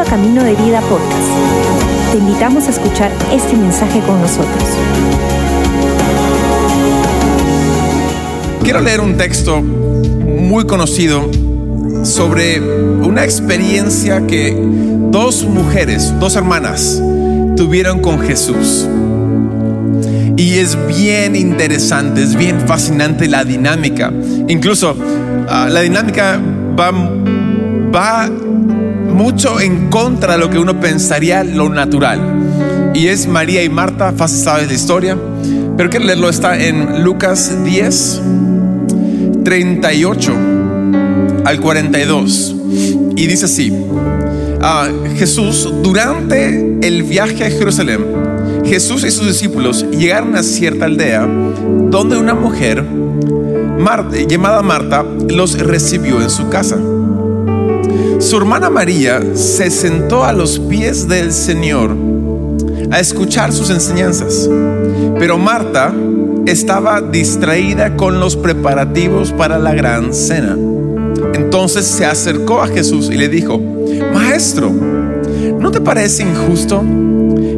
A Camino de Vida Podcast. Te invitamos a escuchar este mensaje con nosotros. Quiero leer un texto muy conocido sobre una experiencia que dos mujeres, dos hermanas, tuvieron con Jesús. Y es bien interesante, es bien fascinante la dinámica. Incluso ah, la dinámica va, va mucho en contra de lo que uno pensaría lo natural. Y es María y Marta, fácil sabes la historia. Pero quiero leerlo, está en Lucas 10, 38 al 42. Y dice así, ah, Jesús, durante el viaje a Jerusalén, Jesús y sus discípulos llegaron a cierta aldea donde una mujer llamada Marta los recibió en su casa. Su hermana María se sentó a los pies del Señor a escuchar sus enseñanzas, pero Marta estaba distraída con los preparativos para la gran cena. Entonces se acercó a Jesús y le dijo, Maestro, ¿no te parece injusto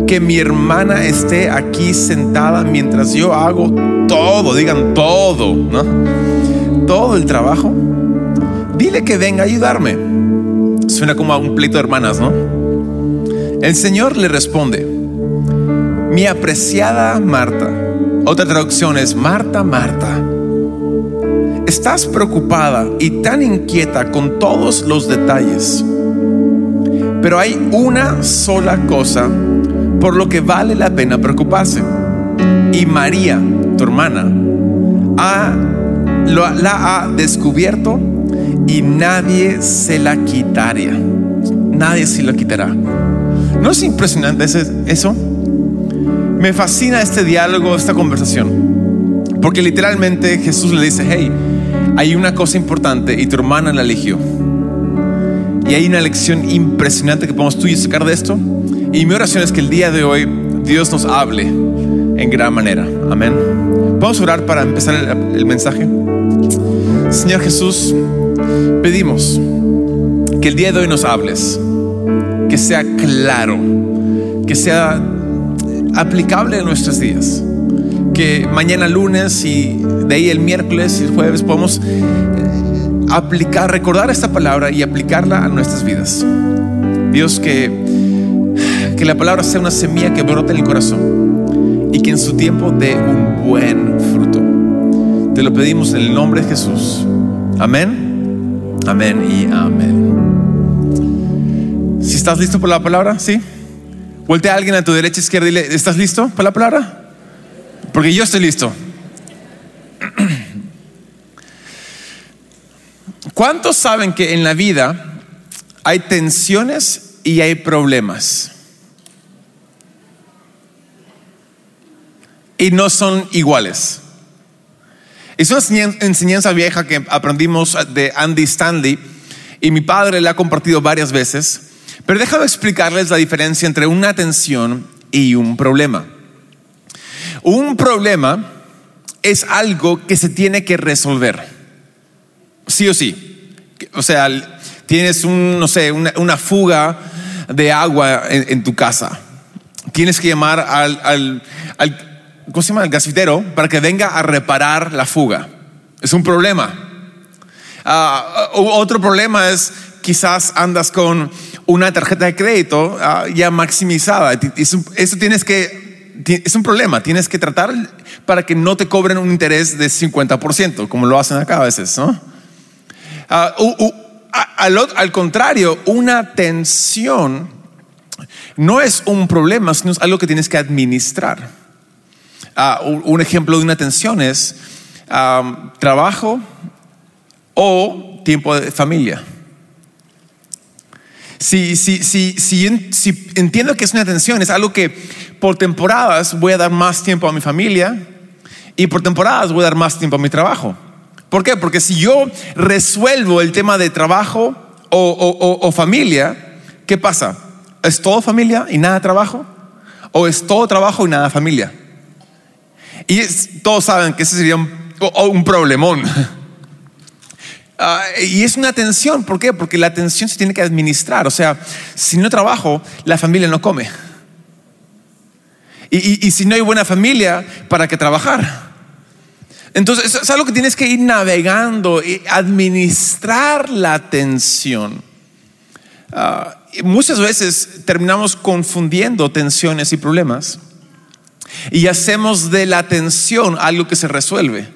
que mi hermana esté aquí sentada mientras yo hago todo, digan todo, ¿no? Todo el trabajo. Dile que venga a ayudarme. Suena como a un pleito de hermanas, ¿no? El Señor le responde, mi apreciada Marta, otra traducción es Marta, Marta, estás preocupada y tan inquieta con todos los detalles, pero hay una sola cosa por lo que vale la pena preocuparse. Y María, tu hermana, la ha descubierto y nadie se la quitaría. Nadie se la quitará. ¿No es impresionante eso? Me fascina este diálogo, esta conversación. Porque literalmente Jesús le dice, hey, hay una cosa importante y tu hermana la eligió. Y hay una lección impresionante que podemos tú y sacar de esto. Y mi oración es que el día de hoy Dios nos hable en gran manera. Amén. Vamos a orar para empezar el, mensaje. Señor Jesús, pedimos que el día de hoy nos hables, que sea claro, que sea aplicable en nuestros días. Que mañana lunes y de ahí el miércoles y el jueves podamos aplicar, recordar esta palabra y aplicarla a nuestras vidas. Dios, que que la palabra sea una semilla que brote en el corazón y que en su tiempo dé un buen fruto. Te lo pedimos en el nombre de Jesús. Amén, amén y amén. Si estás listo por la palabra, ¿sí? Voltea a alguien a tu derecha, izquierda y dile, ¿estás listo por la palabra? Porque yo estoy listo. ¿Cuántos saben que en la vida hay tensiones y hay problemas? y no son iguales. Es una enseñanza vieja que aprendimos de Andy Stanley y mi padre la ha compartido varias veces, pero déjame explicarles la diferencia entre una tensión y un problema. Un problema es algo que se tiene que resolver, sí o sí. O sea, tienes no sé, una, fuga de agua en, tu casa. Tienes que llamar al ¿cómo se llama? El gasitero para que venga a reparar la fuga. Es un problema. Ah, otro problema es quizás andas con una tarjeta de crédito ah, ya maximizada. Eso tienes que, es un problema. Tienes que tratar para que no te cobren un interés de 50%, como lo hacen acá a veces, ¿no? Ah, al, al contrario, una tensión no es un problema, sino es algo que tienes que administrar. Ah, un ejemplo de una tensión es trabajo o tiempo de familia. Si, si, si, si, entiendo que es una tensión, es algo que por temporadas voy a dar más tiempo a mi familia y por temporadas voy a dar más tiempo a mi trabajo. ¿Por qué? Porque si yo resuelvo el tema de trabajo o, o familia, ¿qué pasa? ¿Es todo familia y nada trabajo? ¿O es todo trabajo y nada familia? Y todos saben que ese sería un, problemón. Ah, y es una tensión, ¿por qué? Porque la tensión se tiene que administrar. O sea, si no trabajo, la familia no come. Y, y si no hay buena familia, ¿para qué trabajar? Entonces, es algo que tienes que ir navegando y administrar la tensión. Ah, muchas veces terminamos confundiendo tensiones y problemas y hacemos de la tensión algo que se resuelve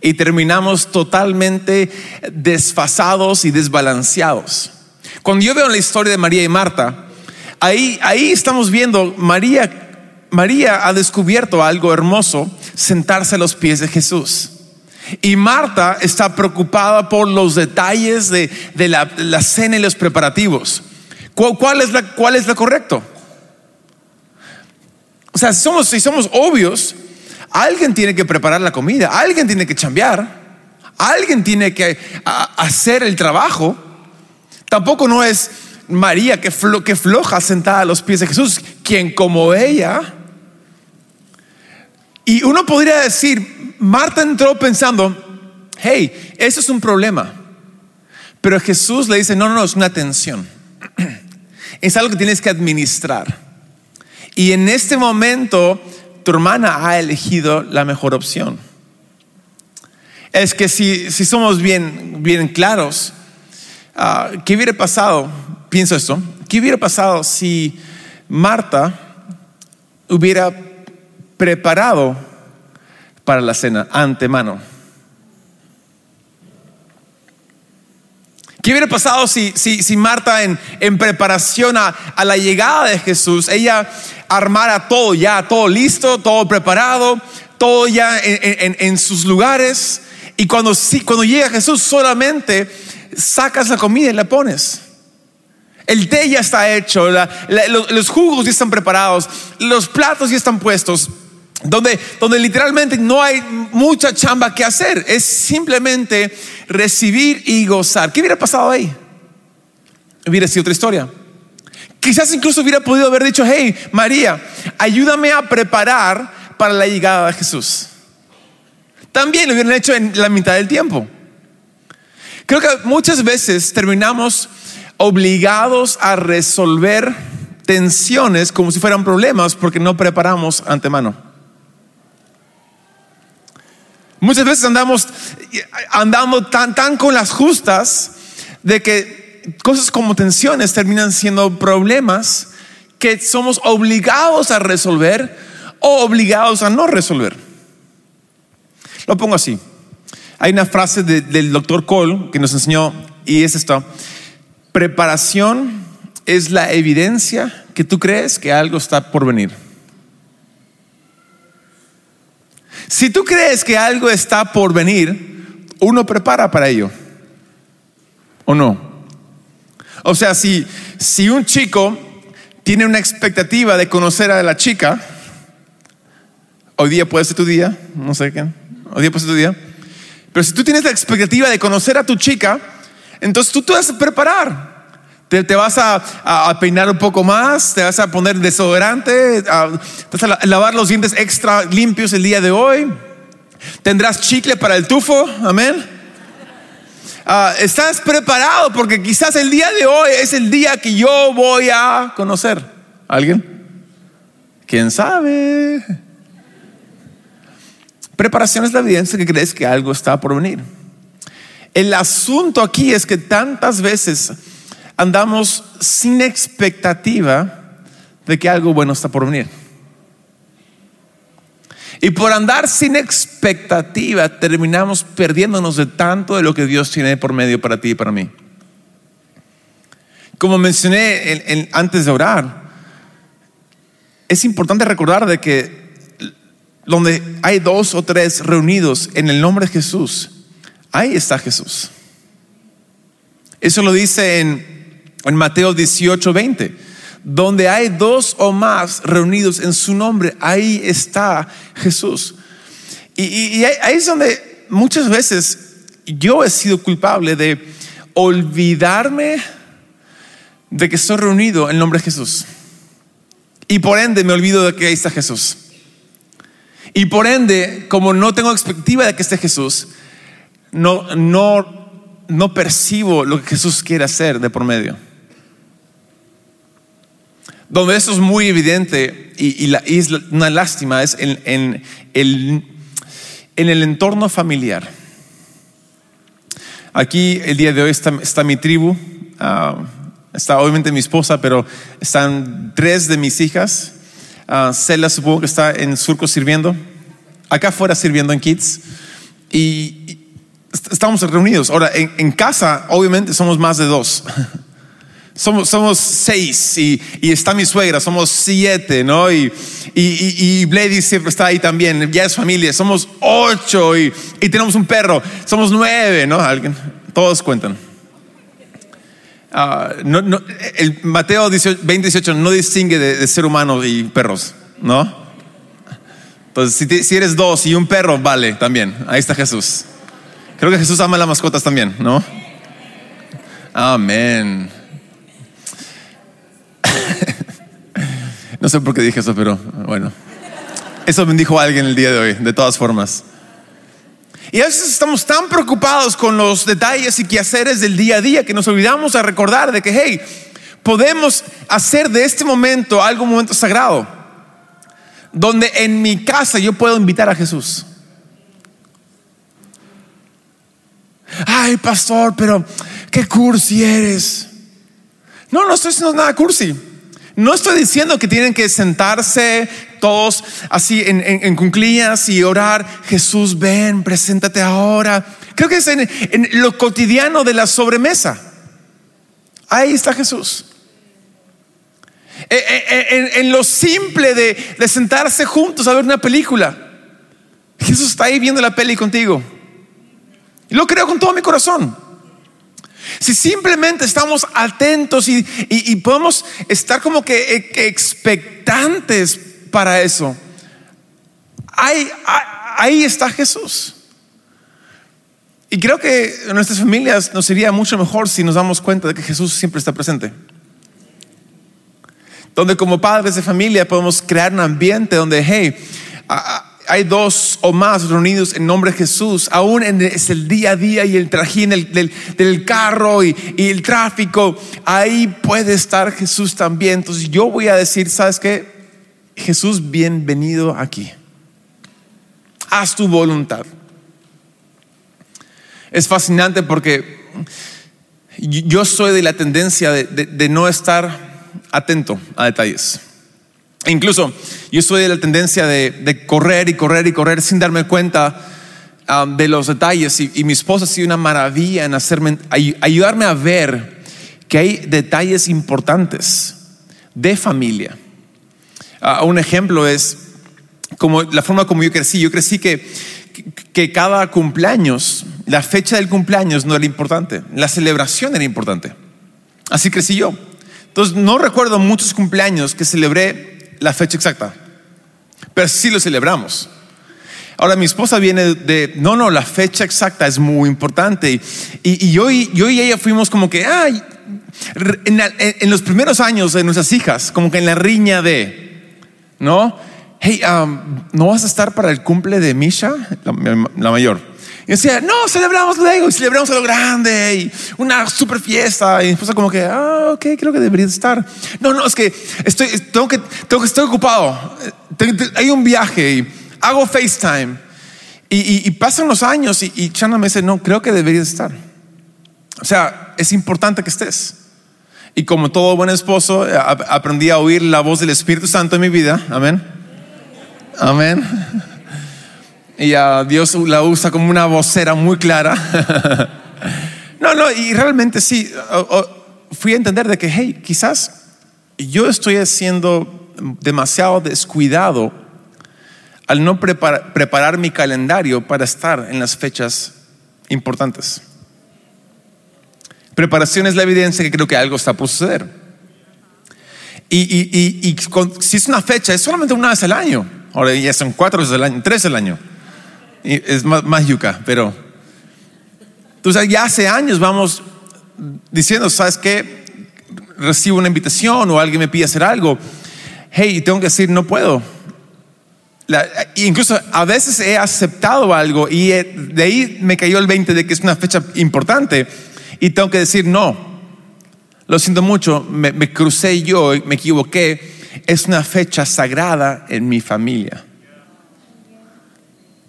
y terminamos totalmente desfasados y desbalanceados. Cuando yo veo la historia de María y Marta, ahí, ahí estamos viendo María María ha descubierto algo hermoso, sentarse a los pies de Jesús. Y Marta está preocupada por los detalles de, la, cena y los preparativos. ¿Cuál, es la, ¿Cuál es lo correcto? O sea, si somos, si somos obvios, alguien tiene que preparar la comida, alguien tiene que chambear, alguien tiene que hacer el trabajo. Tampoco no es María que, que floja sentada a los pies de Jesús, quien como ella y uno podría decir, Marta entró pensando, hey, eso es un problema. Pero Jesús le dice, no, no, no, es una tensión. Es algo que tienes que administrar. Y en este momento, tu hermana ha elegido la mejor opción. Es que si, si somos bien, bien claros, ah, ¿qué hubiera pasado? Pienso esto, ¿qué hubiera pasado si Marta hubiera preparado para la cena antemano. ¿Qué hubiera pasado si, si, Marta en, en preparación a, la llegada de Jesús, ella armara todo ya, todo listo, todo preparado, todo ya en, sus lugares? Y cuando, cuando llega Jesús solamente sacas la comida y la pones. El té ya está hecho, los jugos ya están preparados, los platos ya están puestos donde, donde literalmente no hay mucha chamba que hacer, es simplemente recibir y gozar. ¿Qué hubiera pasado ahí? Hubiera sido otra historia. Quizás incluso hubiera podido haber dicho, hey, María, ayúdame a preparar para la llegada de Jesús. También lo hubieran hecho en la mitad del tiempo. Creo que muchas veces terminamos obligados a resolver tensiones como si fueran problemas porque no preparamos antemano. Muchas veces andamos, andando tan, tan con las justas de que cosas como tensiones terminan siendo problemas que somos obligados a resolver o obligados a no resolver. Lo pongo así. Hay una frase del doctor Cole que nos enseñó y es esto. Preparación es la evidencia que tú crees que algo está por venir. Si tú crees que algo está por venir, uno prepara para ello. ¿O no? O sea, si, si un chico tiene una expectativa de conocer a la chica, hoy día puede ser tu día, no sé qué, hoy día puede ser tu día, pero si tú tienes la expectativa de conocer a tu chica, entonces tú te vas a preparar. Te, vas a, peinar un poco más, te vas a poner desodorante, te vas a lavar los dientes extra limpios el día de hoy. Tendrás chicle para el tufo, amén. Ah, estás preparado porque quizás el día de hoy es el día que yo voy a conocer. ¿Alguien? ¿Quién sabe? Preparación es la evidencia que crees que algo está por venir. El asunto aquí es que tantas veces andamos sin expectativa de que algo bueno está por venir. Y por andar sin expectativa terminamos perdiéndonos de tanto de lo que Dios tiene por medio para ti y para mí. Como mencioné antes de orar, es importante recordar de que donde hay dos o tres reunidos en el nombre de Jesús, ahí está Jesús. Eso lo dice en en Mateo 18, 20. Donde hay dos o más reunidos en su nombre, ahí está Jesús. Y, ahí es donde muchas veces yo he sido culpable de olvidarme de que estoy reunido en nombre de Jesús. Y por ende me olvido de que ahí está Jesús. Y por ende, como no tengo expectativa de que esté Jesús, no, no no percibo lo que Jesús quiere hacer de por medio. Donde eso es muy evidente y, y la, es una lástima es en, en el, en el entorno familiar. Aquí el día de hoy está, está mi tribu, ah, está obviamente mi esposa, pero están tres de mis hijas. Ah, Cela supongo que está en Surco sirviendo, acá afuera sirviendo en Kids. Y, y est- estamos reunidos. Ahora, en casa, obviamente, somos más de dos. Somos, somos seis y, está mi suegra, somos siete, ¿no? Y, y, y, Blady siempre está ahí también, ya es familia, somos ocho y, y tenemos un perro, somos nueve, ¿no? Alguien, todos cuentan. Ah, no, no, el Mateo 18, 20, 18 no distingue de, ser humano y perros, ¿no? Entonces, si, si eres dos y un perro, vale, también. Ahí está Jesús. Creo que Jesús ama las mascotas también, ¿no? Amén. No sé por qué dije eso, pero bueno. Eso me dijo alguien el día de hoy, de todas formas. Y a veces estamos tan preocupados con los detalles y quehaceres del día a día que nos olvidamos a recordar de que, hey, podemos hacer de este momento algo un momento sagrado, donde en mi casa yo puedo invitar a Jesús. Ay, pastor, pero qué cursi eres. No, no estoy haciendo nada cursi. No estoy diciendo que tienen que sentarse todos así en, en, en cuclillas y orar, Jesús, ven, preséntate ahora. Creo que es en, en lo cotidiano de la sobremesa. Ahí está Jesús. Eh, eh, eh, En, en lo simple de, de sentarse juntos a ver una película. Jesús está ahí viendo la peli contigo. Lo creo con todo mi corazón. Si simplemente estamos atentos y, y- podemos estar como que, que expectantes para eso, ahí, ahí- está Jesús. Y creo que en nuestras familias nos sería mucho mejor si nos damos cuenta de que Jesús siempre está presente. Donde como padres de familia podemos crear un ambiente donde, hey, hay dos o más reunidos en nombre de Jesús, aún en es el día a día y el trajín del, del- carro y, el tráfico, ahí puede estar Jesús también. Entonces yo voy a decir, ¿sabes qué? Jesús, bienvenido aquí. Haz tu voluntad. Es fascinante porque yo soy de la tendencia de, de- de no estar atento a detalles. Incluso yo soy de la tendencia de, correr y correr y correr sin darme cuenta um, de los detalles. Y, mi esposa ha sido una maravilla en hacerme, ay- ayudarme a ver que hay detalles importantes de familia. Ah, un ejemplo es como la forma como yo crecí. Yo crecí que, que, que cada cumpleaños, la fecha del cumpleaños no era importante, la celebración era importante. Así crecí yo. Entonces no recuerdo muchos cumpleaños que celebré la fecha exacta, pero sí lo celebramos. Ahora mi esposa viene de, no, no, la fecha exacta es muy importante. Y, y- yo, y yo y ella fuimos como que, ay, en, los primeros años de nuestras hijas, como que en la riña de, ¿no? Hey, um, ¿no vas a estar para el cumple de Misha, la mayor? Y decía, no, celebramos luego y celebramos a lo grande y una super fiesta. Y mi esposa como que, ah, ok, creo que deberías estar. No, no, es que estoy, tengo que, tengo que estoy ocupado. Hay un viaje y hago FaceTime. Y, y- y pasan los años y, y Chana me dice, no, creo que deberías estar. O sea, es importante que estés. Y como todo buen esposo, eh, ap- aprendí a oír la voz del Espíritu Santo en mi vida. Amén. Amén. Y a Dios la usa como una vocera muy clara. No, no, y realmente sí, fui a entender de que, hey, quizás yo estoy siendo demasiado descuidado al no prepara- preparar mi calendario para estar en las fechas importantes. Preparación es la evidencia que creo que algo está por suceder. Y, y- y- y con- si es una fecha, es solamente una vez al año. Ahora ya son cuatro veces al año, tres al año. Es más, más yuca, pero. Entonces ya hace años vamos diciendo, ¿sabes qué? Recibo una invitación o alguien me pide hacer algo. Hey, tengo que decir, no puedo. La- incluso a veces he aceptado algo y eh, de ahí me cayó el 20 de que es una fecha importante y tengo que decir no. Lo siento mucho, me, me crucé yo, me equivoqué. Es una fecha sagrada en mi familia.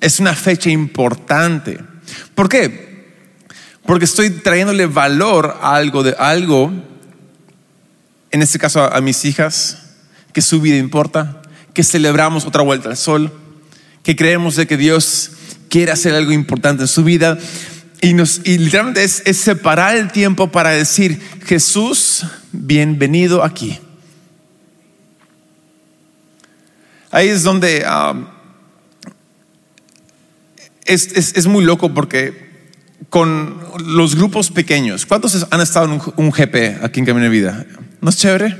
Es una fecha importante. ¿Por qué? Porque estoy trayéndole valor a algo de algo, en este caso a, mis hijas, que su vida importa, que celebramos otra vuelta al sol, que creemos de que Dios quiere hacer algo importante en su vida. Y, nos, y literalmente es, separar el tiempo para decir, Jesús, bienvenido aquí. Ahí es donde um, es, es- es muy loco porque con los grupos pequeños, ¿cuántos han estado en un, un GP aquí en Camino de Vida? ¿No es chévere?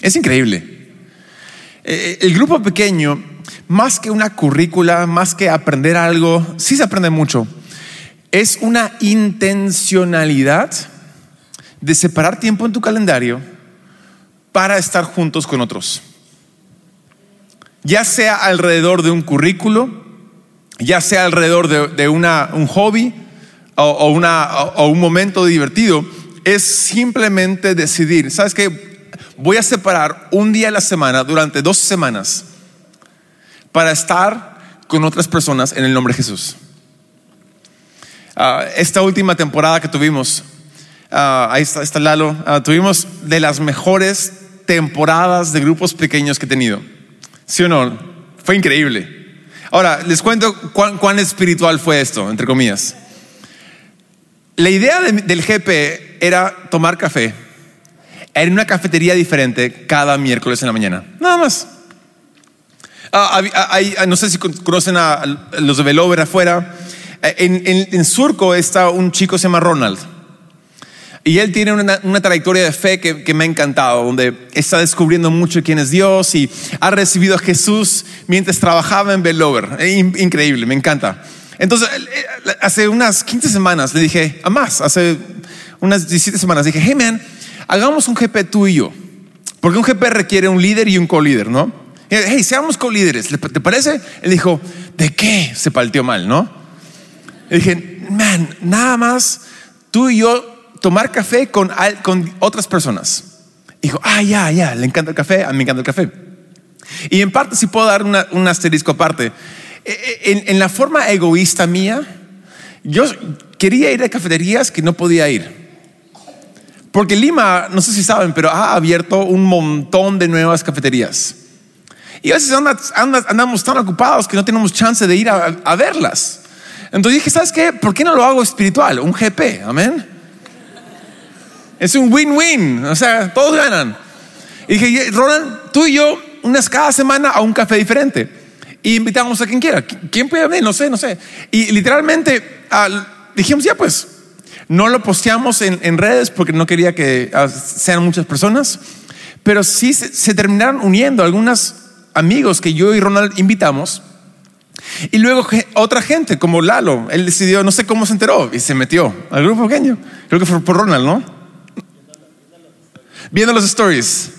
Es increíble. Eh, el grupo pequeño, más que una currícula, más que aprender algo, sí se aprende mucho, es una intencionalidad de separar tiempo en tu calendario para estar juntos con otros. Ya sea alrededor de un currículo, ya sea alrededor de, un hobby o, un momento divertido, es simplemente decidir, ¿sabes qué? Voy a separar un día a la semana durante dos semanas para estar con otras personas en el nombre de Jesús. Ah, esta última temporada que tuvimos, ah, ahí está, está Lalo, ah, tuvimos de las mejores temporadas de grupos pequeños que he tenido. ¿Sí o no? Fue increíble. Ahora, les cuento cuán, cuán espiritual fue esto, entre comillas. La idea de- del GP era tomar café en una cafetería diferente cada miércoles en la mañana. Nada más. Ah, ah, ah, no sé si con- conocen a, los de Velover afuera. Eh, En, en- en Surco está un chico que se llama Ronald. Y él tiene una, una trayectoria de fe que, que me ha encantado, donde está descubriendo mucho quién es Dios y ha recibido a Jesús mientras trabajaba en Velover. Eh, in- Increíble, me encanta. Entonces, hace unas 15 semanas le dije, a más, hace unas 17 semanas, dije, hey man, hagamos un GP tú y yo. Porque un GP requiere un líder y un co-líder, ¿no? Hey, seamos co-líderes, ¿le- ¿te parece? Él dijo, ¿de qué? Se palteó mal, ¿no? Y dije, man, nada más tú y yo tomar café con, con otras personas. Dijo, ah, ya, ya, le encanta el café, a mí me encanta el café. Y en parte, si puedo dar una- un asterisco aparte, Eh, eh, en, en la forma egoísta mía, yo quería ir a cafeterías que no podía ir. Porque Lima, no sé si saben, pero ha abierto un montón de nuevas cafeterías. Y a veces anda- anda- andamos tan ocupados que no tenemos chance de ir a, a verlas. Entonces dije, ¿sabes qué? ¿Por qué no lo hago espiritual? Un GP, amén. Es un win-win, o sea, todos ganan. Y dije, Roland, tú y yo, unas cada semana a un café diferente. Y invitamos a quien quiera. ¿Quién puede venir? No sé, no sé. Y literalmente al- dijimos, ya pues, no lo posteamos en, en redes porque no quería que ah, sean muchas personas, pero sí se, se terminaron uniendo algunos amigos que yo y Ronald invitamos. Y luego otra gente, como Lalo, él decidió, no sé cómo se enteró, y se metió al grupo pequeño. Creo que fue por Ronald, ¿no? Viendo los stories.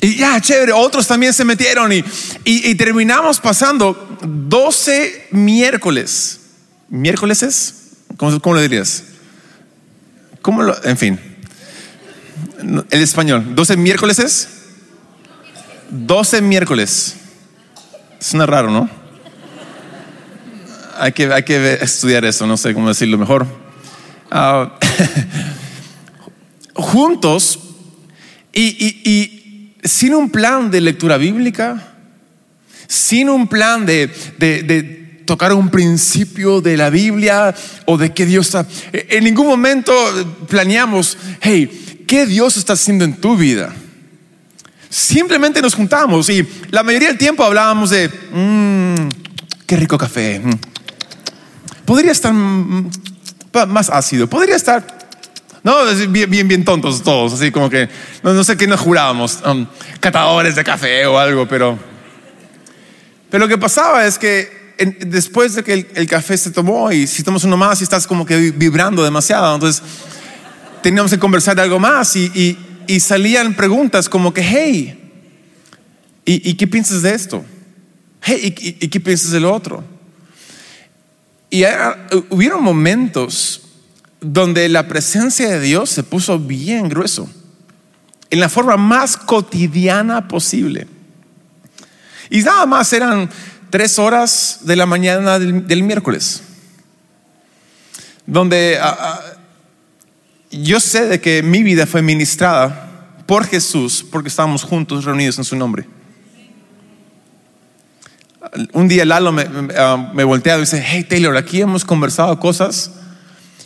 Y ya, chévere, otros también se metieron y, y, terminamos pasando 12 miércoles. ¿Miércoles es? ¿Cómo, cómo lo dirías? ¿Cómo lo? En fin. El español. ¿12 miércoles es? 12 miércoles. Suena raro, ¿no? Hay que, hay que estudiar eso, no sé cómo decirlo mejor. Ah, juntos y, sin un plan de lectura bíblica, sin un plan de, tocar un principio de la Biblia o de que Dios está. En ningún momento planeamos, hey, ¿qué Dios está haciendo en tu vida? Simplemente nos juntamos y la mayoría del tiempo hablábamos de, "Mm, qué rico café. mm. Podría estar mm, más ácido, podría estar no, bien, bien, bien tontos todos, así como que no, no sé qué nos jurábamos, um, catadores de café o algo, pero. Pero lo que pasaba es que después de que el, café se tomó y si tomas uno más y estás como que vibrando demasiado, entonces teníamos que conversar de algo más y, y- salían preguntas como que, hey, ¿y, qué piensas de esto? Hey, ¿y, qué piensas del otro? Y ah, hubieron momentos donde la presencia de Dios se puso bien grueso, en la forma más cotidiana posible. Y nada más eran tres horas de la mañana del, miércoles, donde ah, ah, yo sé de que mi vida fue ministrada por Jesús porque estábamos juntos reunidos en su nombre. Un día Lalo me, me, ah, me voltea y dice, hey Taylor, aquí hemos conversado cosas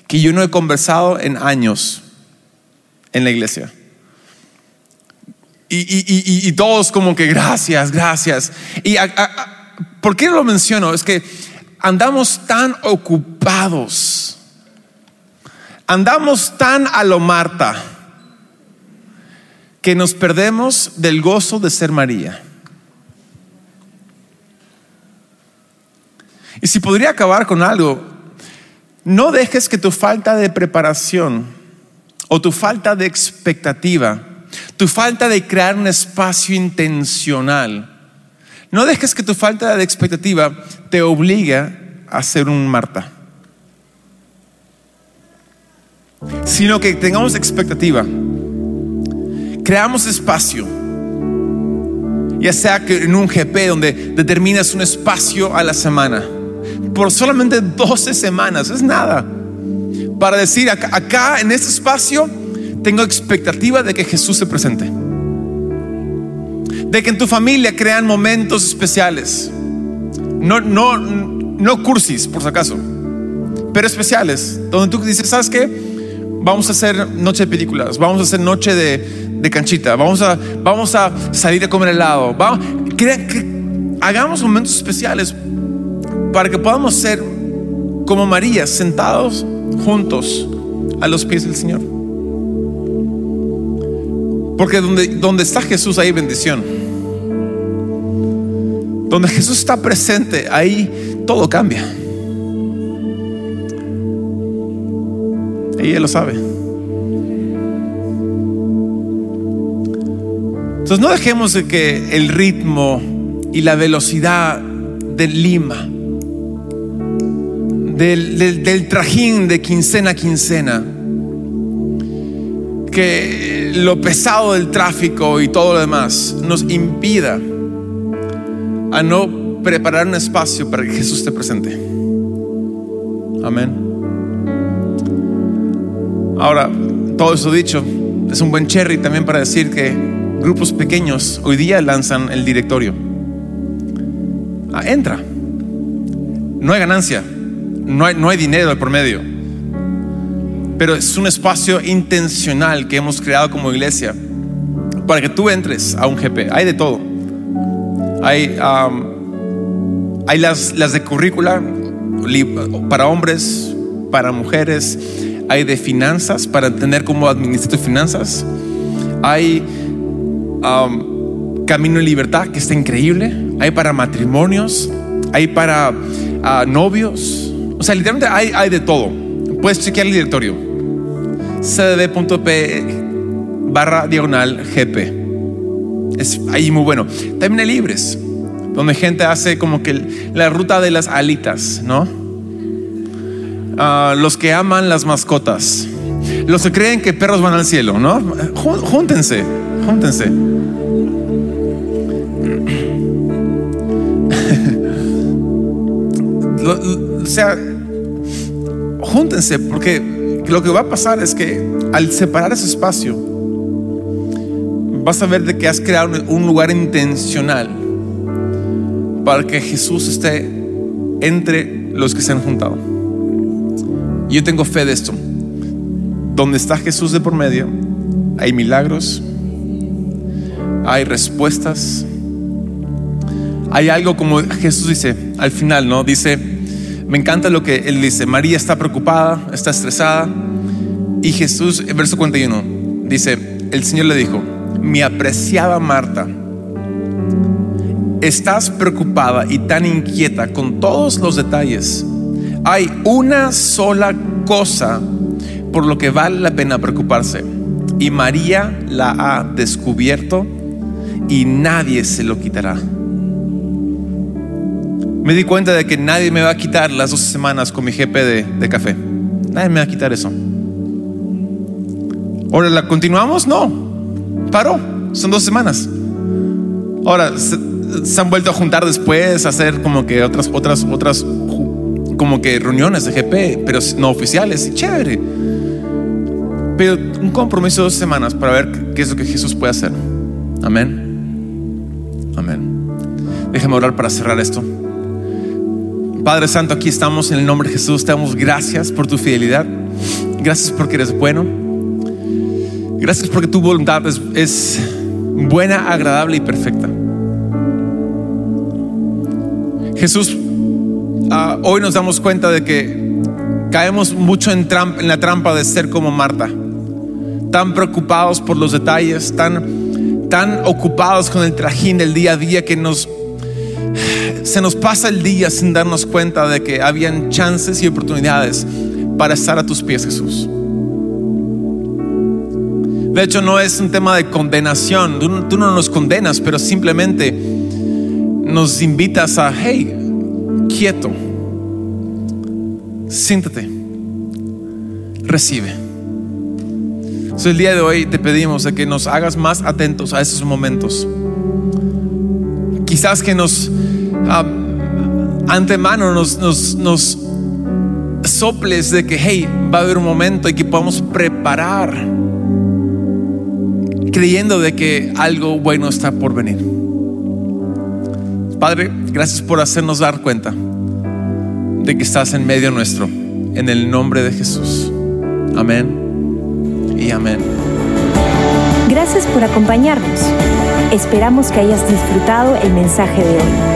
que yo no he conversado en años en la iglesia. Y, y- y- y- todos como que gracias, gracias. Y a- a- ¿por qué lo menciono? Es que andamos tan ocupados, andamos tan a lo Marta, que nos perdemos del gozo de ser María. Y si podría acabar con algo, no dejes que tu falta de preparación o tu falta de expectativa, tu falta de crear un espacio intencional, no dejes que tu falta de expectativa te obligue a ser un Marta. Sino que tengamos expectativa, creamos espacio, ya sea que en un GP donde determinas un espacio a la semana, por solamente 12 semanas, es nada. Para decir, acá, en este espacio tengo expectativa de que Jesús se presente. De que en tu familia crean momentos especiales. No, no, no cursis, por si acaso, pero especiales. Donde tú dices, ¿sabes qué? Vamos a hacer noche de películas, vamos a hacer noche de, de canchita, vamos a, vamos a salir a comer helado. Vamos, hagamos momentos especiales para que podamos ser como María, sentados juntos a los pies del Señor. Porque donde, donde está Jesús, hay bendición. Donde Jesús está presente, ahí todo cambia. Ella lo sabe. Entonces no dejemos de que el ritmo y la velocidad de Lima, del, del- del trajín de quincena a quincena, que lo pesado del tráfico y todo lo demás nos impida a no preparar un espacio para que Jesús esté presente. Amén. Ahora, todo eso dicho, es un buen cherry también para decir que grupos pequeños hoy día lanzan el directorio. Ah, entra. No hay ganancia, no hay, no hay dinero de por medio, pero es un espacio intencional que hemos creado como iglesia para que tú entres a un GP. Hay de todo. Hay, hay las, las de currícula para hombres, para mujeres. Hay de finanzas para entender cómo administrar tus finanzas. Hay Camino en Libertad, que está increíble. Hay para matrimonios. Hay para ah, novios. O sea, literalmente hay, hay de todo. Puedes chequear el directorio. cdd.p barra diagonal GP. Es ahí muy bueno. También hay libres, donde gente hace como que la ruta de las alitas, ¿no? Ah, los que aman las mascotas. Los que creen que perros van al cielo, ¿no? Jú- Júntense, júntense. O sea, júntense, porque lo que va a pasar es que al separar ese espacio, vas a ver de que has creado un lugar intencional para que Jesús esté entre los que se han juntado. Yo tengo fe de esto. Donde está Jesús de por medio, hay milagros, hay respuestas. Hay algo como Jesús dice al final, ¿no? Dice, me encanta lo que él dice, María está preocupada, está estresada. Y Jesús, en verso 41, dice, el Señor le dijo, mi apreciada Marta, estás preocupada y tan inquieta con todos los detalles. Hay una sola cosa por lo que vale la pena preocuparse. Y María la ha descubierto y nadie se lo quitará. Me di cuenta de que nadie me va a quitar las 12 semanas con mi GP de, café. Nadie me va a quitar eso. Ahora, ¿la continuamos? No. Paró. Son dos semanas. Ahora, se, han vuelto a juntar después, a hacer como que otras, otras, otras, como que reuniones de GP, pero no oficiales. Chévere. Pero un compromiso de dos semanas para ver qué es lo que Jesús puede hacer. Amén. Amén. Déjame orar para cerrar esto. Padre Santo, aquí estamos en el nombre de Jesús. Te damos gracias por tu fidelidad. Gracias porque eres bueno. Gracias porque tu voluntad es, es buena, agradable y perfecta. Jesús, ah, hoy nos damos cuenta de que caemos mucho en, en la trampa de ser como Marta, tan preocupados por los detalles, tan, tan ocupados con el trajín del día a día que nos se nos pasa el día sin darnos cuenta de que habían chances y oportunidades para estar a tus pies, Jesús. De hecho, no es un tema de condenación. Tú, no- nos condenas, pero simplemente nos invitas a, hey, quieto, siéntate, recibe. Entonces, el día de hoy te pedimos de que nos hagas más atentos a esos momentos. Quizás que nos antemano nos, nos, nos soples de que, hey, va a haber un momento y que podamos preparar, creyendo de que algo bueno está por venir. Padre, gracias por hacernos dar cuenta de que estás en medio nuestro, en el nombre de Jesús. Amén y amén. Gracias por acompañarnos. Esperamos que hayas disfrutado el mensaje de hoy.